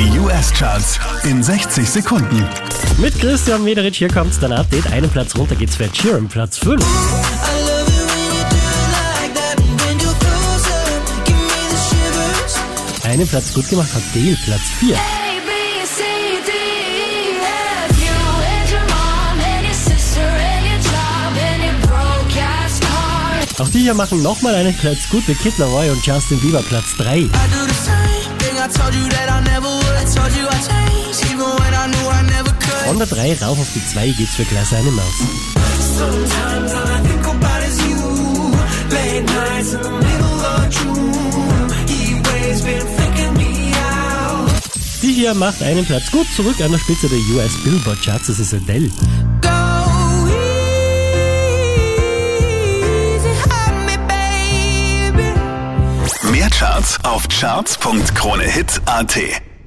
Die US-Charts in 60 Sekunden. Mit Christian Mederich, hier kommt dein Update. Einen Platz runter geht's für Ed Sheeran, Platz 5. Einen Platz gut gemacht hat Dale, Platz 4. Auch die hier machen nochmal einen Platz gut mit Kid Laroi und Justin Bieber, Platz 3. Der 3 rauf auf die 2 geht's für faking me out. Die hier macht einen Platz gut zurück an der Spitze der US Billboard Charts. Das ist Adele. Mehr Charts auf charts.kronehit.at.